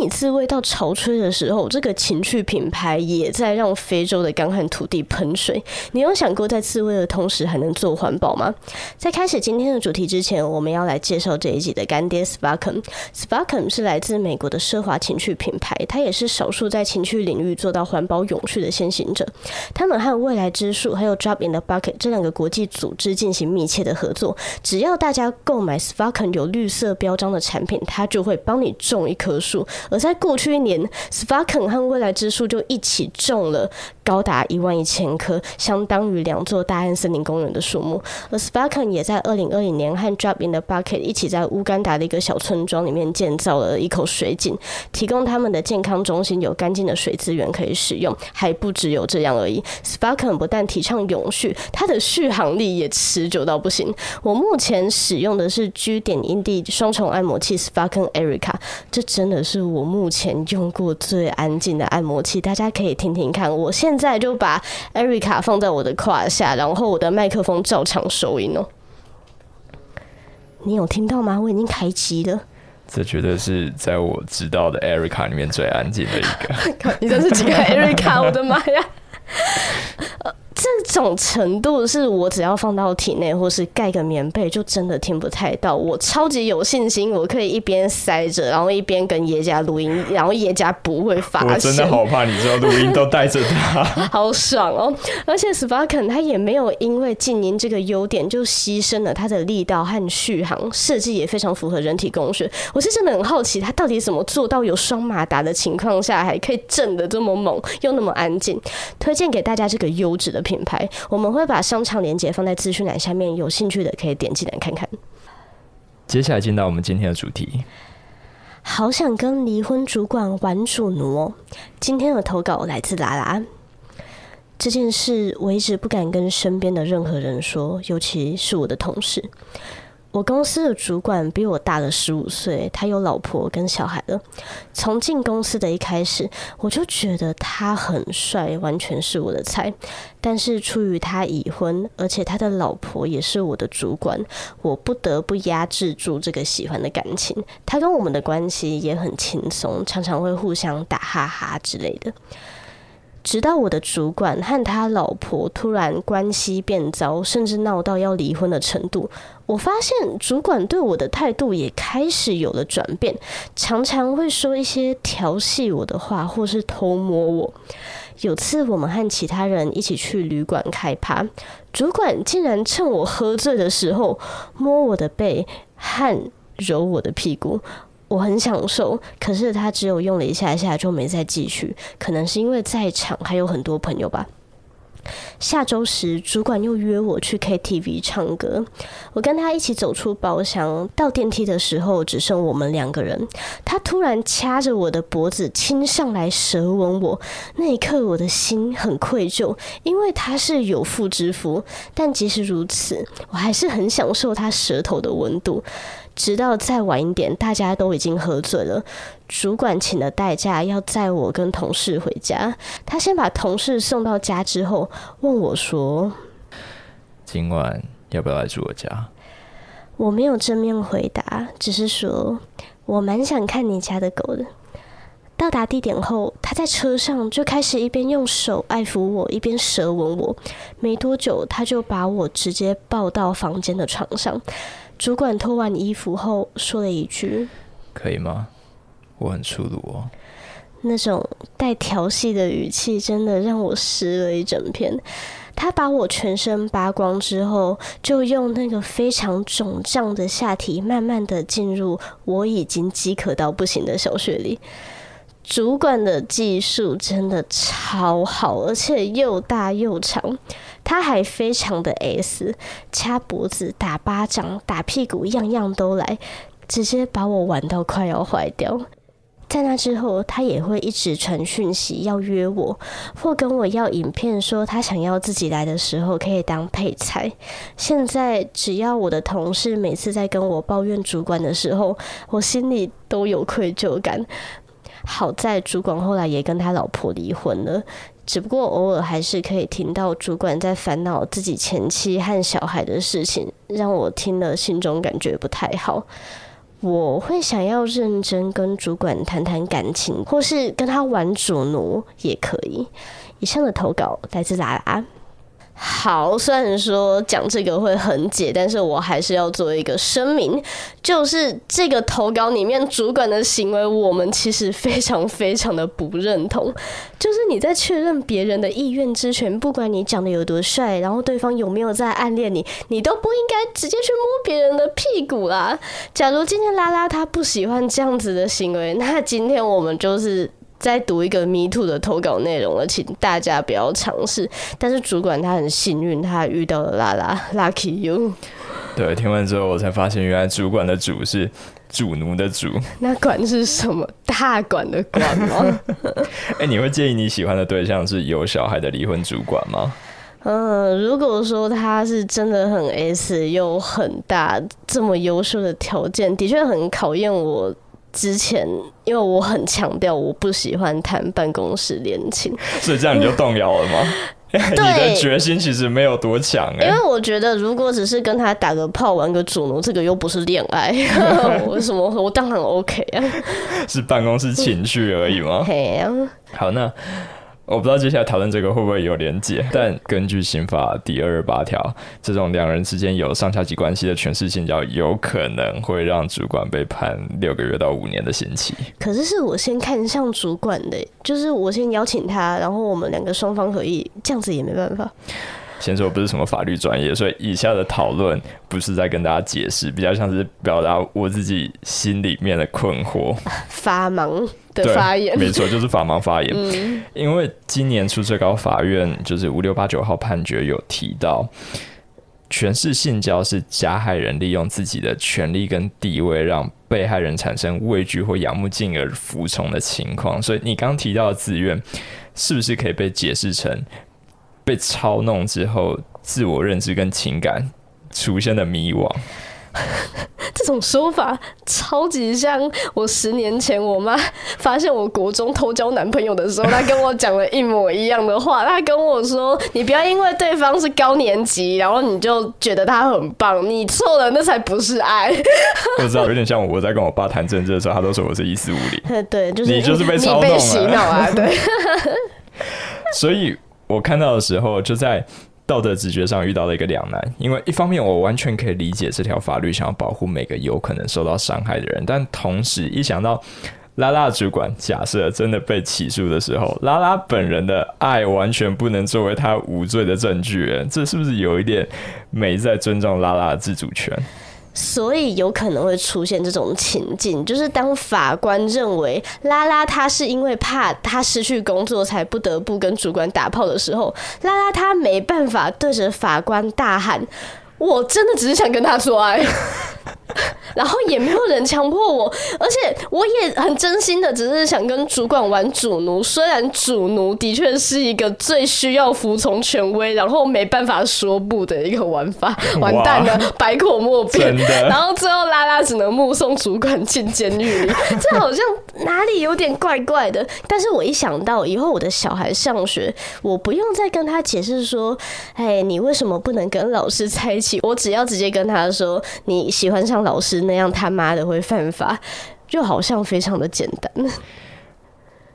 你自慰到潮吹的时候，这个情趣品牌也在让非洲的干旱土地喷水。你有想过在自慰的同时还能做环保吗？在开始今天的主题之前，我们要来介绍这一集的干爹 Sparkum。Sparkum 是来自美国的奢华情趣品牌，它也是少数在情趣领域做到环保永续的先行者。他们和未来之树还有 Drop in the Bucket 这两个国际组织进行密切的合作。只要大家购买 Sparkum 有绿色标章的产品，它就会帮你种一棵树。而在过去一年，Svacum 和未来之树就一起种了高达一万一千棵，相当于两座大安森林公园的树木。而 Svacum 也在二零二零年和 Drop in the Bucket 一起在乌干达的一个小村庄里面建造了一口水井，提供他们的健康中心有干净的水资源可以使用。还不只有这样而已，Svacum 不但提倡永续，它的续航力也持久到不行。我目前使用的是 G 点阴蒂双重按摩器 Svacum Erica，这真的是我目前用过最安静的按摩器，大家可以听听看。我现在就把 Erica 放在我的胯下，然后我的麦克风照常收音哦。你有听到吗？我已经开机了。这绝对是在我知道的 Erica 里面最安静的一个。你这是几个 Erica？我的妈呀！这种程度是我只要放到体内，或是盖个棉被，就真的听不太到。我超级有信心，我可以一边塞着，然后一边跟叶家录音，然后叶家不会发现。我真的好怕你知道录音都带着它，好爽哦！而且 Sparken 它也没有因为静音这个优点就牺牲了它的力道和续航，设计也非常符合人体工学。我是真的很好奇，它到底怎么做到有双马达的情况下还可以震得这么猛，又那么安静？推荐给大家这个优质的品牌，我们会把商场链接放在资讯栏下面，有兴趣的可以点进来看看。接下来进到我们今天的主题，好想跟离婚主管玩主奴哦。今天的投稿来自拉拉，这件事我一直不敢跟身边的任何人说，尤其是我的同事。我公司的主管比我大了十五岁，他有老婆跟小孩了。从进公司的一开始，我就觉得他很帅，完全是我的菜。但是出于他已婚，而且他的老婆也是我的主管，我不得不压制住这个喜欢的感情。他跟我们的关系也很轻松，常常会互相打哈哈之类的。直到我的主管和他老婆突然关系变糟，甚至闹到要离婚的程度，我发现主管对我的态度也开始有了转变，常常会说一些调戏我的话，或是偷摸我。有次我们和其他人一起去旅馆开趴，主管竟然趁我喝醉的时候摸我的背和揉我的屁股。我很享受，可是他只有用了一下下就没再继续，可能是因为在场还有很多朋友吧。下周时，主管又约我去 KTV 唱歌，我跟他一起走出包厢，到电梯的时候只剩我们两个人。他突然掐着我的脖子亲上来舌吻我，那一刻我的心很愧疚，因为他是有妇之夫，但即使如此，我还是很享受他舌头的温度。直到再晚一点，大家都已经喝醉了。主管请了代驾要载我跟同事回家。他先把同事送到家之后，问我说：“今晚要不要来住我家？”我没有正面回答，只是说：“我蛮想看你家的狗的。”到达地点后，他在车上就开始一边用手爱抚我，一边舌吻我。没多久，他就把我直接抱到房间的床上。主管脱完衣服后说了一句：“可以吗？我很粗鲁哦。”那种带调戏的语气真的让我湿了一整片。他把我全身扒光之后，就用那个非常肿胀的下体，慢慢的进入我已经饥渴到不行的小穴里。主管的技术真的超好，而且又大又长。他还非常的 S，掐脖子、打巴掌、打屁股，样样都来，直接把我玩到快要坏掉。在那之后，他也会一直传讯息要约我，或跟我要影片，说他想要自己来的时候可以当配菜。现在只要我的同事每次在跟我抱怨主管的时候，我心里都有愧疚感。好在主管后来也跟他老婆离婚了。只不过偶尔还是可以听到主管在烦恼自己前妻和小孩的事情，让我听了心中感觉不太好。我会想要认真跟主管谈谈感情，或是跟他玩主奴也可以。以上的投稿来自拉拉。好，虽然说讲这个会很解，但是我还是要做一个声明，就是这个投稿里面主管的行为，我们其实非常非常的不认同。就是你在确认别人的意愿之前，不管你长得有多帅，然后对方有没有在暗恋你，你都不应该直接去摸别人的屁股啦。假如今天拉拉他不喜欢这样子的行为，那今天我们就是。再读一个 Me Too 的投稿内容了，请大家不要尝试。但是主管他很幸运，他遇到了拉拉，Lucky you。对，听完之后我才发现，原来主管的主是主奴的主。那管是什么？大管的管吗？哎、欸，你会介意你喜欢的对象是有小孩的离婚主管吗？嗯，如果说他是真的很 S 又很大这么优秀的条件，的确很考验我。之前，因为我很强调我不喜欢谈办公室恋情，所以这样你就动摇了吗？你的决心其实没有多强哎。因为我觉得，如果只是跟他打个炮、玩个主奴，这个又不是恋爱，我什么？我当然 OK 啊，是办公室情趣而已吗？嘿啊，好，那。我不知道接下来讨论这个会不会有连结，但根据刑法第二十八条，这种两人之间有上下级关系的权势性交，有可能会让主管被判六个月到五年的刑期。可是是我先看向主管的，就是我先邀请他，然后我们两个双方合意，这样子也没办法。先说我不是什么法律专业，所以以下的讨论不是在跟大家解释，比较像是表达我自己心里面的困惑。法盲的发言，没错，就是法盲发言。嗯，因为今年初最高法院就是五六八九号判决有提到，权势性交是加害人利用自己的权利跟地位，让被害人产生畏惧或仰慕，进而服从的情况。所以你刚提到的自愿，是不是可以被解释成？被操弄之后，自我认知跟情感出现的迷惘，这种说法超级像我十年前我妈发现我国中偷交男朋友的时候，她跟我讲了一模一样的话。她跟我说：“你不要因为对方是高年级，然后你就觉得他很棒，你错了，那才不是爱。”我知道有点像我在跟我爸谈政治的时候，他都说我是一四五零。对，就是你就是被操弄了，被洗脑啊！对，所以。我看到的时候，就在道德直觉上遇到了一个两难，因为一方面我完全可以理解这条法律想要保护每个有可能受到伤害的人，但同时一想到拉拉主管假设真的被起诉的时候，拉拉本人的爱完全不能作为他无罪的证据，这是不是有一点没在尊重拉拉的自主权？所以有可能会出现这种情境，就是当法官认为拉拉他是因为怕他失去工作才不得不跟主管打炮的时候，拉拉他没办法对着法官大喊：“我真的只是想跟他说爱。”然后也没有人强迫我，而且我也很真心的，只是想跟主管玩主奴。虽然主奴的确是一个最需要服从权威，然后没办法说不的一个玩法，完蛋了，百口莫辩。然后最后拉拉只能目送主管进监狱里，这好像哪里有点怪怪的。但是我一想到以后我的小孩上学，我不用再跟他解释说，哎，你为什么不能跟老师在一起？我只要直接跟他说，你喜欢上老师。那样他妈的会犯法，就好像非常的简单。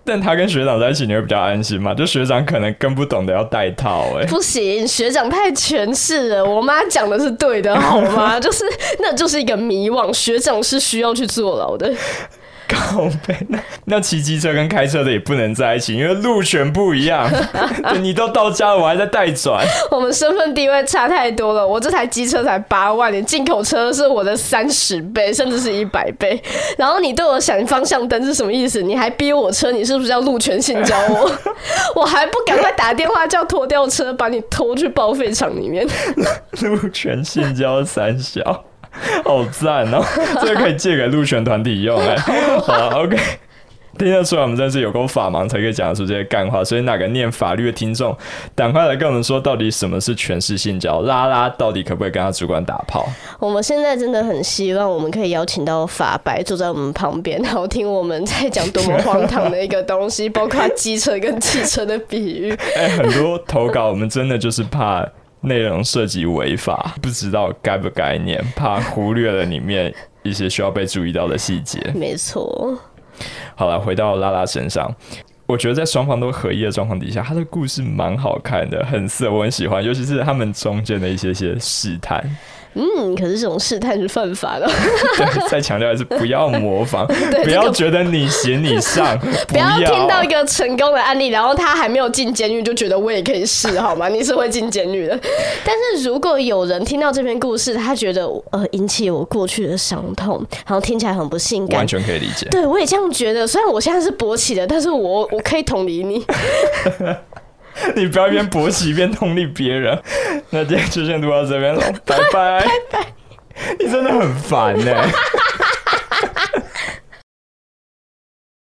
但他跟学长在一起，你会比较安心吗？就学长可能更不懂得要带套，哎，不行，学长太权势了。我妈讲的是对的，好吗？就是那就是一个迷惘，学长是需要去坐牢的。靠背，那那骑机车跟开车的也不能在一起，因为路权不一样。你都到家了，我还在待转。我们身份地位差太多了。我这台机车才八万，你进口车是我的三十倍，甚至是一百倍。然后你对我闪方向灯是什么意思？你还逼我车，你是不是要路权性交我？我还不赶快打电话叫拖吊车把你拖去报废厂里面？路权性交三小。好赞哦！这个可以借给路权团体用哎。好，OK，听得出来我们真是有够法盲才可以讲得出这些干话。所以哪个念法律的听众，赶快来跟我们说，到底什么是权势性交？拉拉到底可不可以跟他主管打炮？我们现在真的很希望我们可以邀请到法白坐在我们旁边，然后听我们在讲多么荒唐的一个东西，包括机车跟汽车的比喻。哎、欸，很多投稿我们真的就是怕。内容涉及违法，不知道该不该念，怕忽略了里面一些需要被注意到的细节。没错。好了，回到拉拉身上，我觉得在双方都合意的状况底下，他的故事蛮好看的，很色，我很喜欢，尤其是他们中间的一些些试探。嗯，可是这种试探是犯法的。对，再强调一次，不要模仿，不要觉得你行你上，不要听到一个成功的案例，然后他还没有进监狱，就觉得我也可以试，好吗？你是会进监狱的。但是如果有人听到这篇故事，他觉得呃引起我过去的伤痛，然后听起来很不性感，完全可以理解。对，我也这样觉得。虽然我现在是勃起的，但是我我可以同理你。你不要一边勃起一边通力别人。那今天就先录到这边了，拜拜 拜拜。你真的很烦呢、欸。